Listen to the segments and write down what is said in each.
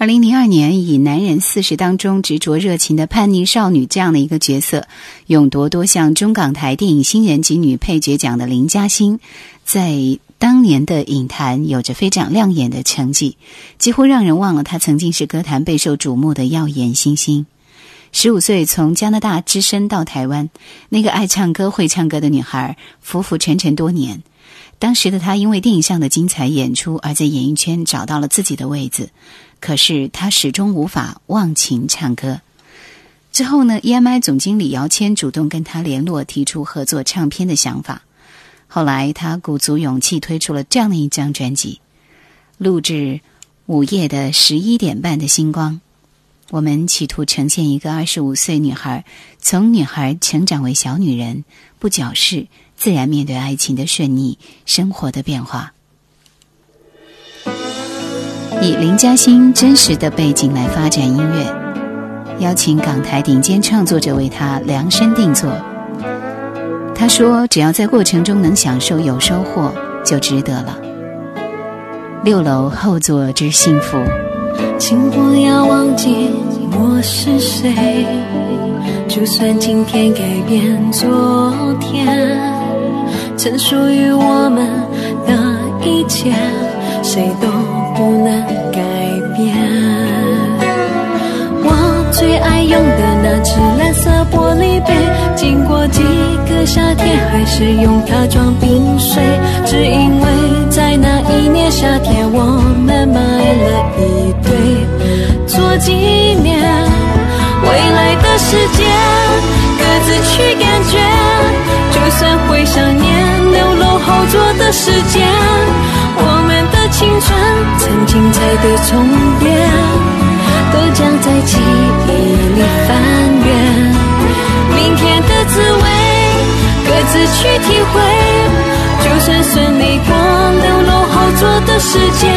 二零零二年，以男人四十当中执着热情的叛逆少女这样的一个角色，勇夺多项中港台电影新人及女配角奖的林嘉欣，在当年的影坛有着非常亮眼的成绩，几乎让人忘了她曾经是歌坛备受瞩目的耀眼新星。十五岁从加拿大只身到台湾，那个爱唱歌会唱歌的女孩，浮浮沉沉多年。当时的她因为电影上的精彩演出，而在演艺圈找到了自己的位子。可是他始终无法忘情唱歌。之后呢？EMI 总经理姚谦主动跟他联络，提出合作唱片的想法。后来他鼓足勇气推出了这样的一张专辑，录制《午夜的十一点半的星光》。我们企图呈现一个二十五岁女孩从女孩成长为小女人，不矫饰，自然面对爱情的顺逆，生活的变化。以林嘉欣真实的背景来发展音乐，邀请港台顶尖创作者为她量身定做。他说：“只要在过程中能享受有收获，就值得了。”六楼后座之幸福。请不要忘记我是谁，就算今天改变昨天，曾属于我们的一切，谁都不能改变。我最爱用的那只蓝色玻璃杯，经过几个夏天，还是用它装冰水，只因为在那一年夏天，我们买了一对做纪念。未来的世界，各自去感觉，就算会想念六楼后座的时间，精彩的重叠，都将在记忆里翻阅。明天的滋味，各自去体会。就算顺利过六楼后座的时间，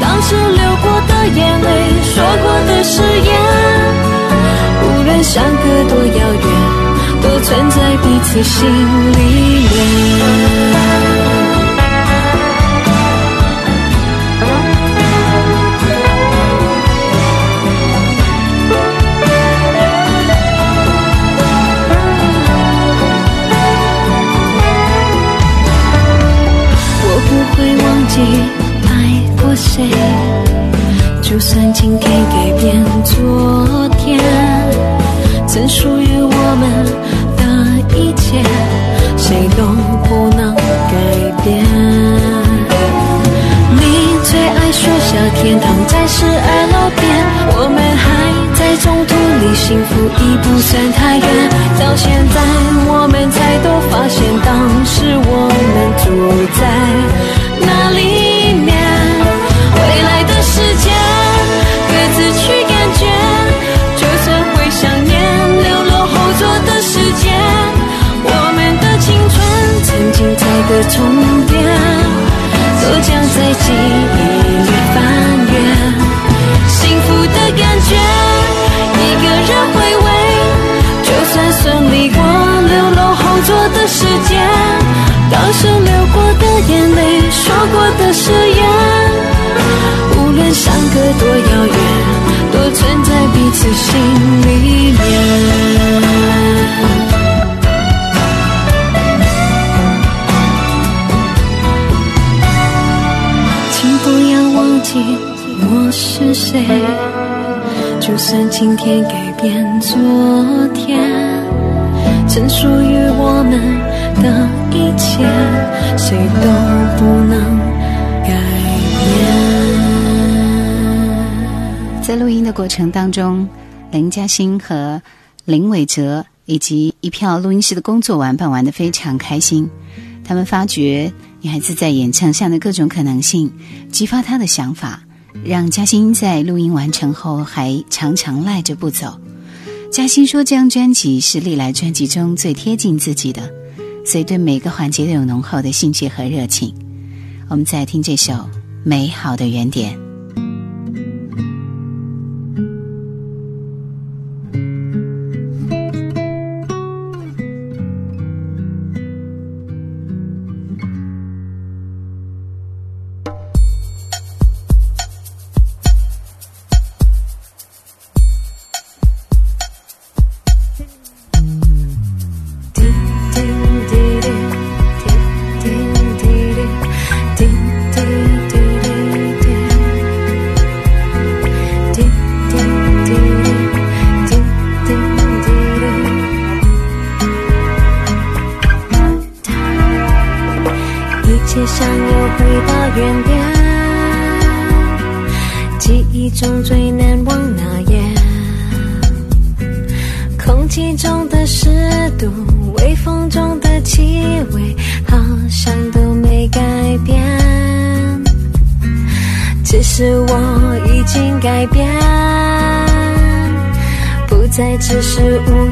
当时流过的眼泪，说过的誓言，无论相隔多遥远，都存在彼此心里面。在一切，谁都不能改变。在录音的过程当中，林嘉欣和林伟哲以及一票录音室的工作玩伴玩得非常开心。他们发觉女孩子在演唱上的各种可能性，激发她的想法，让嘉欣在录音完成后还常常赖着不走。嘉欣说：“这张专辑是历来专辑中最贴近自己的，所以对每个环节都有浓厚的兴趣和热情。”我们再听这首《美好的原点》。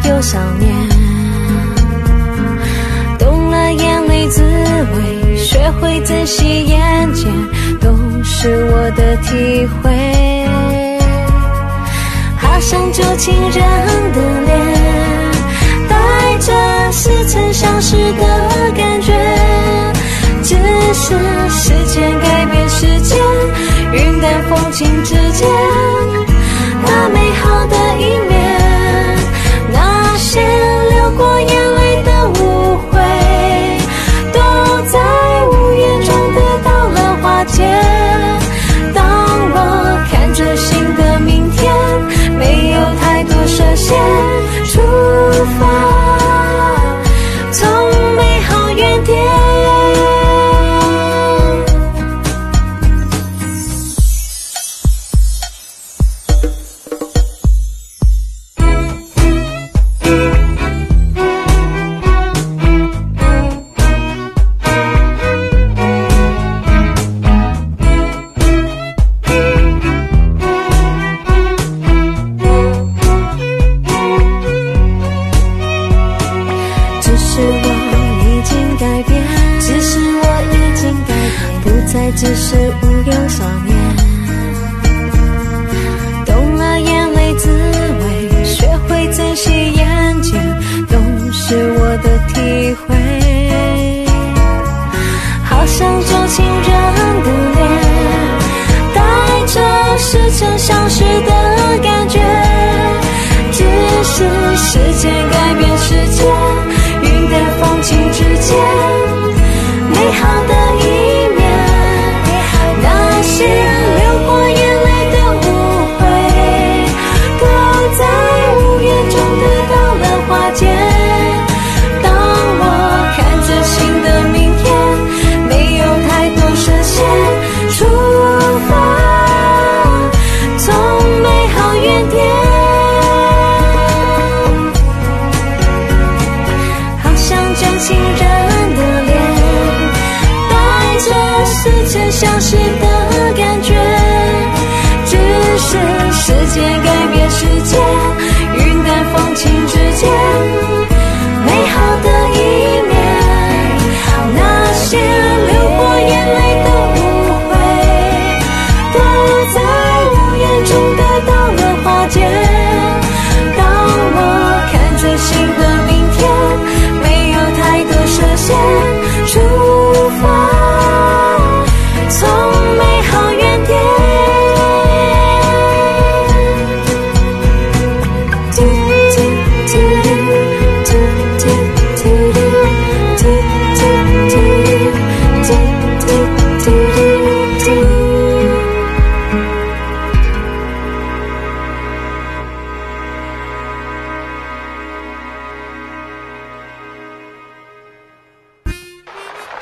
是无忧少年。眼泪滋味，学会珍惜眼前，都是我的体会。好像旧情人的脸，带着似曾相识的感觉。只是时间改变世界，云淡风轻之间，那美好的一面，过眼泪的误会，都在无言中得到了化解。当我看着新的明天，没有太多设限，出发。似曾相识的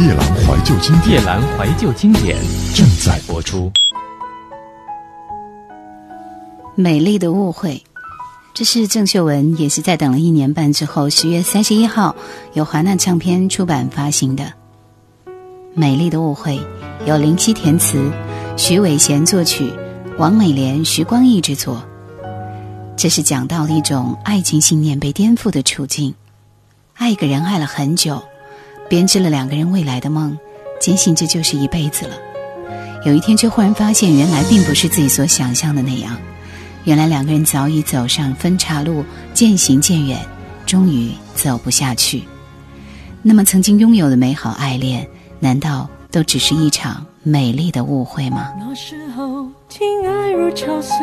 夜阑怀旧经典，夜阑怀旧经典正在播出。美丽的误会，这是郑秀文，也是在等了一年半之后，十月三十一号由华纳唱片出版发行的《美丽的误会》，由林夕填词，徐伟贤作曲，王美莲、徐光义制作。这是讲到了一种爱情信念被颠覆的处境，爱一个人爱了很久。编织了两个人未来的梦，坚信这就是一辈子了。有一天，却忽然发现，原来并不是自己所想象的那样。原来两个人早已走上分岔路，渐行渐远，终于走不下去。那么，曾经拥有的美好爱恋，难道都只是一场美丽的误会吗？那时候，情爱如潮水，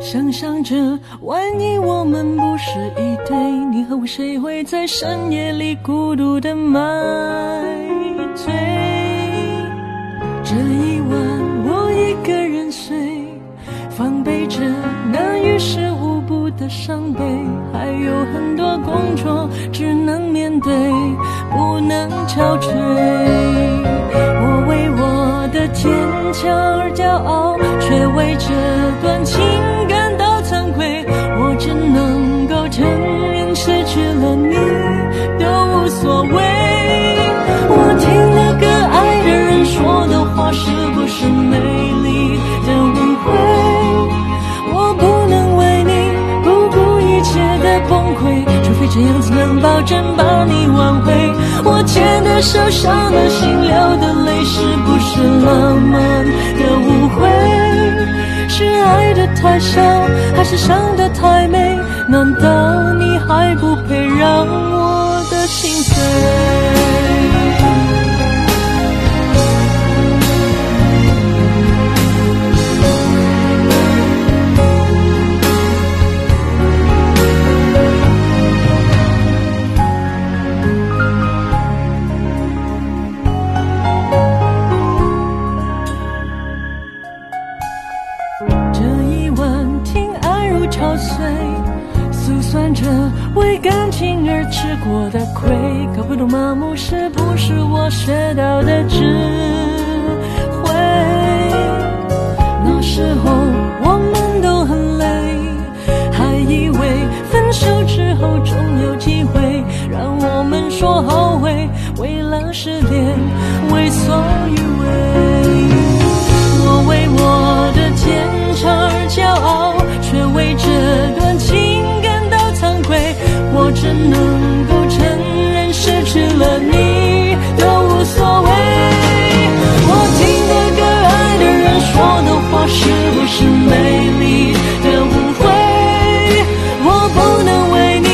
想象着万一我们不是一对，你和我谁会在深夜里孤独的买醉？这一晚我一个人睡，防备着那于事无补的伤悲，还有很多工作只能面对，不能憔悴。我为我的坚强而骄傲，却为这段情感到惭愧。我只能够承认失去了你都无所谓。我听了个爱的人说的话，是不是美丽的误会？我不能为你不顾一切的崩溃，除非这样子能保证把你挽回。我牵的手，伤的心，流的泪，是不是浪漫的误会？爱的太少，还是想的太美？难道你还不配让我这段情感到惭愧。我只能够承认失去了你都无所谓。我听的歌爱的人说的话，是不是美丽？的误会？我不能为你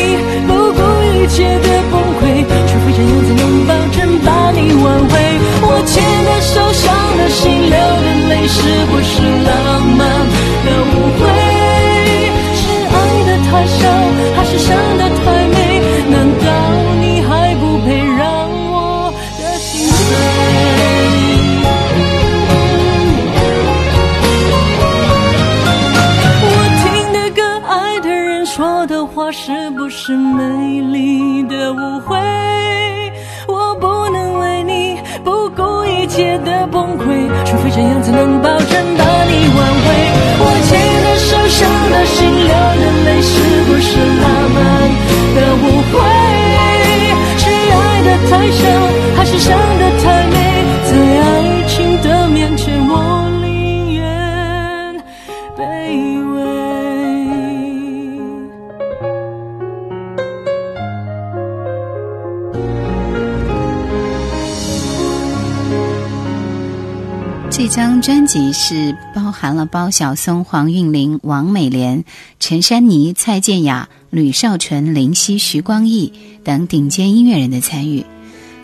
不顾一切的崩溃，除非这样才能保证把你挽回。我牵的手，伤的心，流的泪，是不是浪漫的误会？还是伤的太美？难道你还不配让我的心碎？我听的歌爱的人说的话，是不是美丽的误会？我不能为你不顾一切的崩溃，除非这样才能保证把你挽回。我牵的手，伤的心，泪，是不是浪漫的误会？是爱的太深，还是伤的太美？专辑是包含了包小松、黄韵玲、王美莲、陈珊妮、蔡健雅、吕少纯、林夕、徐光义等顶尖音乐人的参与，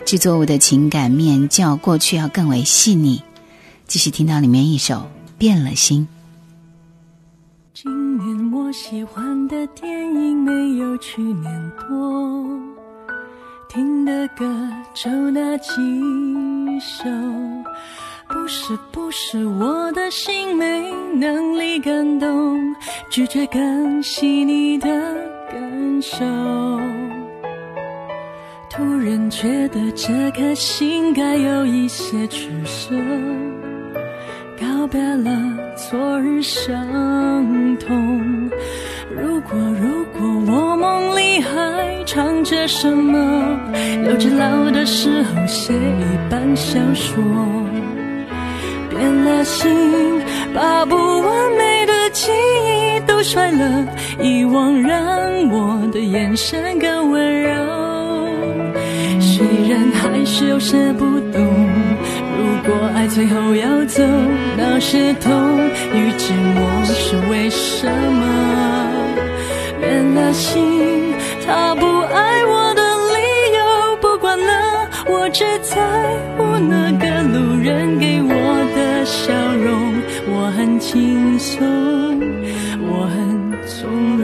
制作物的情感面较过去要更为细腻。继续听到里面一首《变了心》。今年我喜欢的电影没有去年多，听的歌就那几首。不是不是我的心没能力感动，拒绝更细腻的感受。突然觉得这颗心该有一些取舍。告别了昨日伤痛。如果如果我梦里还藏着什么，留着老的时候写一半小说。变了心，把不完美的记忆都摔了，遗忘让我的眼神更温柔。虽然还是有些不懂，如果爱最后要走，那是痛与寂寞是为什么？变了心，他不爱我的理由不管了，我只在乎那个路人。给我笑容，我很轻松，我很从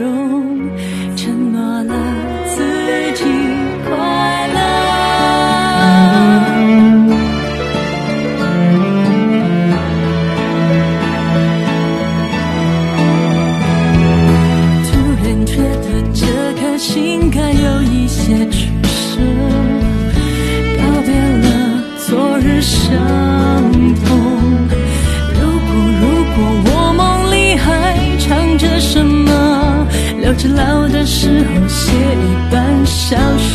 小说。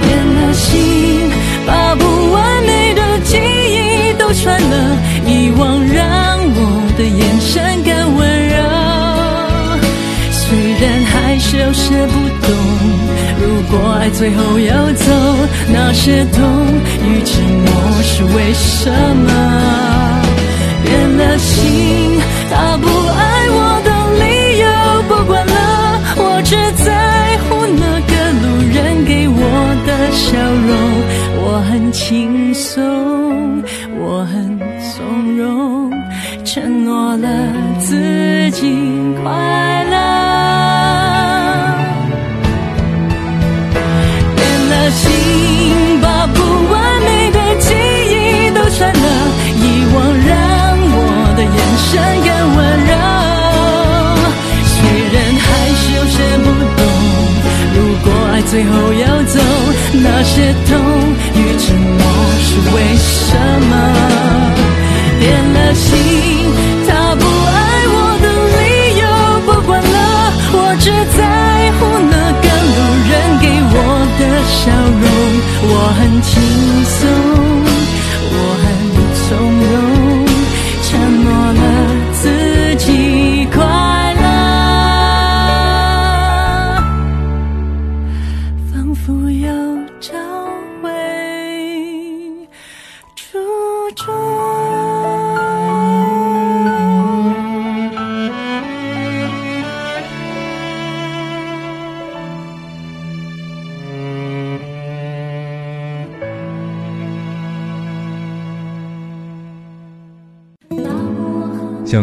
变了心，把不完美的记忆都穿了，遗忘让我的眼神更温柔。虽然还是有些不懂，如果爱最后要走，那些痛与寂寞是为什么？变了心，他不爱我的理由不管了，我只在的笑容。我很轻松，我很从容，承诺了自己快乐。变了心，把不完美的记忆都删了，遗忘让我的眼神更温柔。虽然还是有些不懂，如果爱最后要走，那些痛与沉默是为什么？变了心，他不爱我的理由不管了，我只在乎那个路人给我的笑容。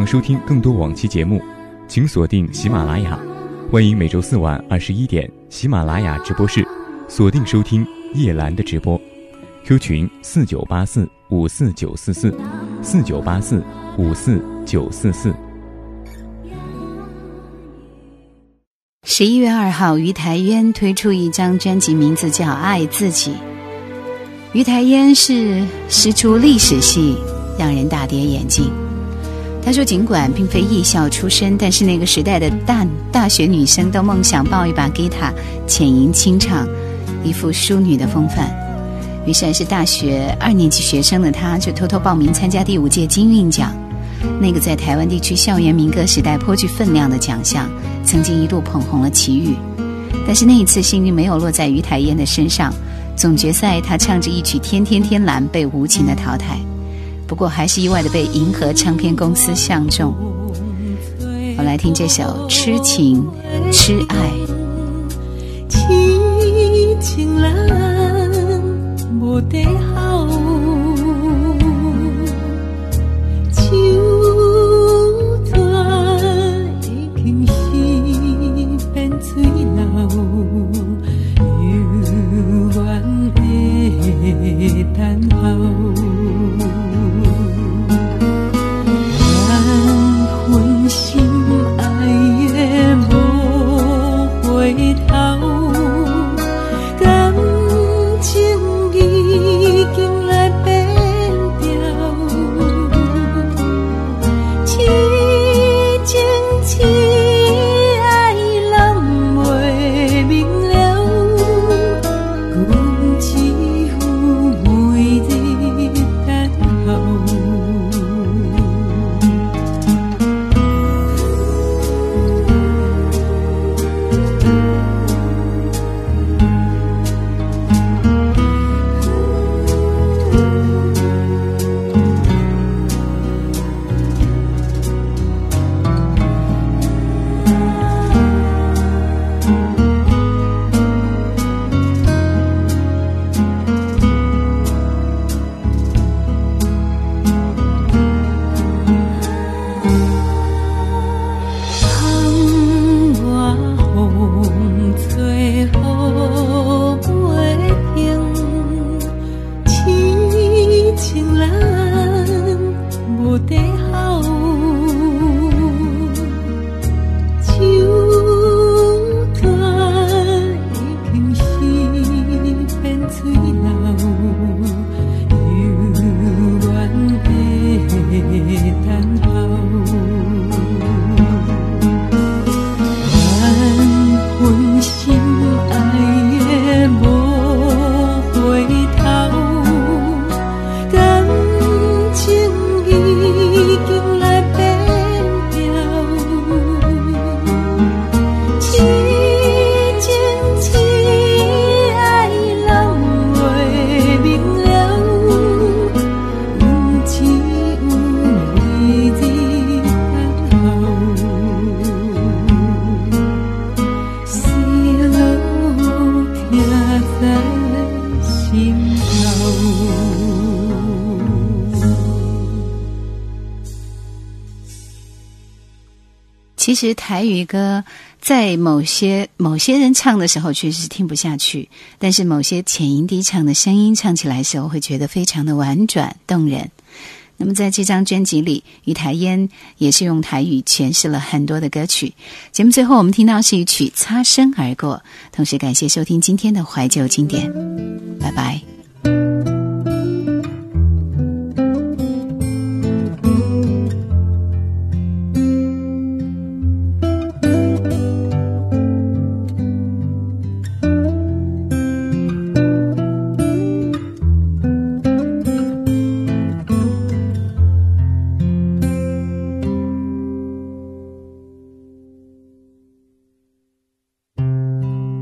想收听更多往期节目，请锁定喜马拉雅。欢迎每周四晚二十一点喜马拉雅直播室锁定收听叶兰的直播。Q 群四九八四五四九四四四九八四五四九四四。十一月二号，于台烟推出一张专辑，名字叫《爱自己》。于台烟是师出历史系，让人大跌眼镜。他说，尽管并非艺校出身，但是那个时代的大大学女生都梦想抱一把吉他，浅吟清唱，一副淑女的风范。于是，还是大学二年级学生的他，就偷偷报名参加第五届金韵奖，那个在台湾地区校园民歌时代颇具分量的奖项，曾经一度捧红了齐豫。但是那一次幸运没有落在于台烟的身上，总决赛他唱着一曲《天天天蓝》被无情的淘汰。不过还是意外的被银河唱片公司相中。我来听这首《痴情痴爱》。痴情人无地最其实台语歌在某些某些人唱的时候确实是听不下去，但是某些浅音低唱的声音唱起来时候会觉得非常的婉转动人。那么在这张专辑里，于台烟也是用台语诠释了很多的歌曲。节目最后我们听到是一曲《擦身而过》，同时感谢收听今天的怀旧经典，拜拜。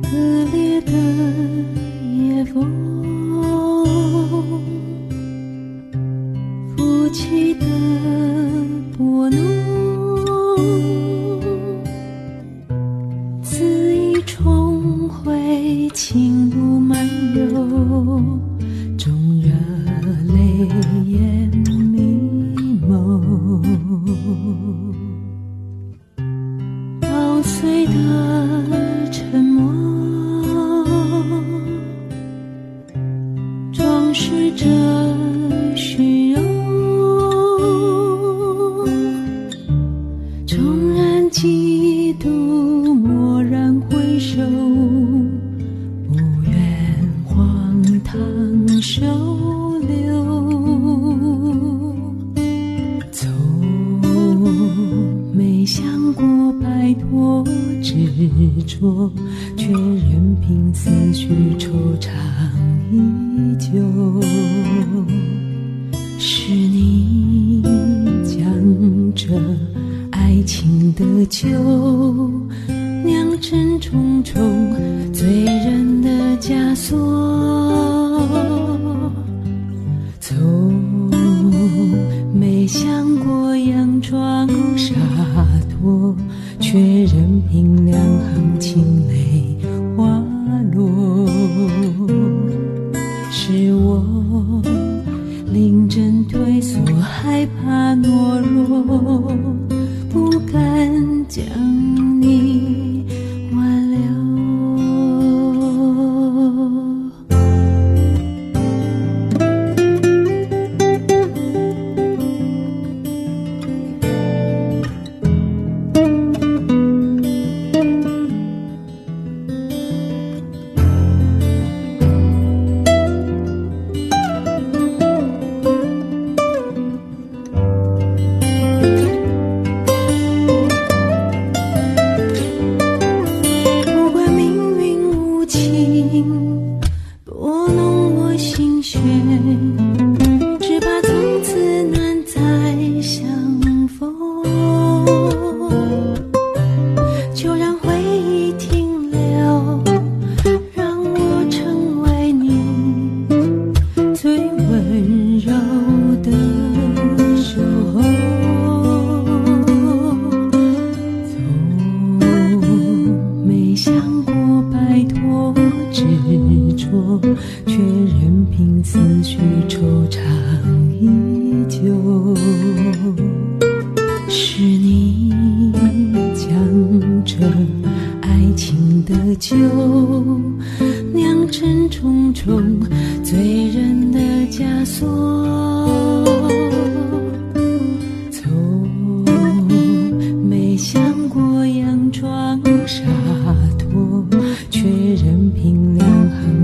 撕裂的夜风，荒唐收留。从没想过摆脱执着，临阵退缩，害怕懦弱，不敢将你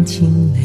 凄美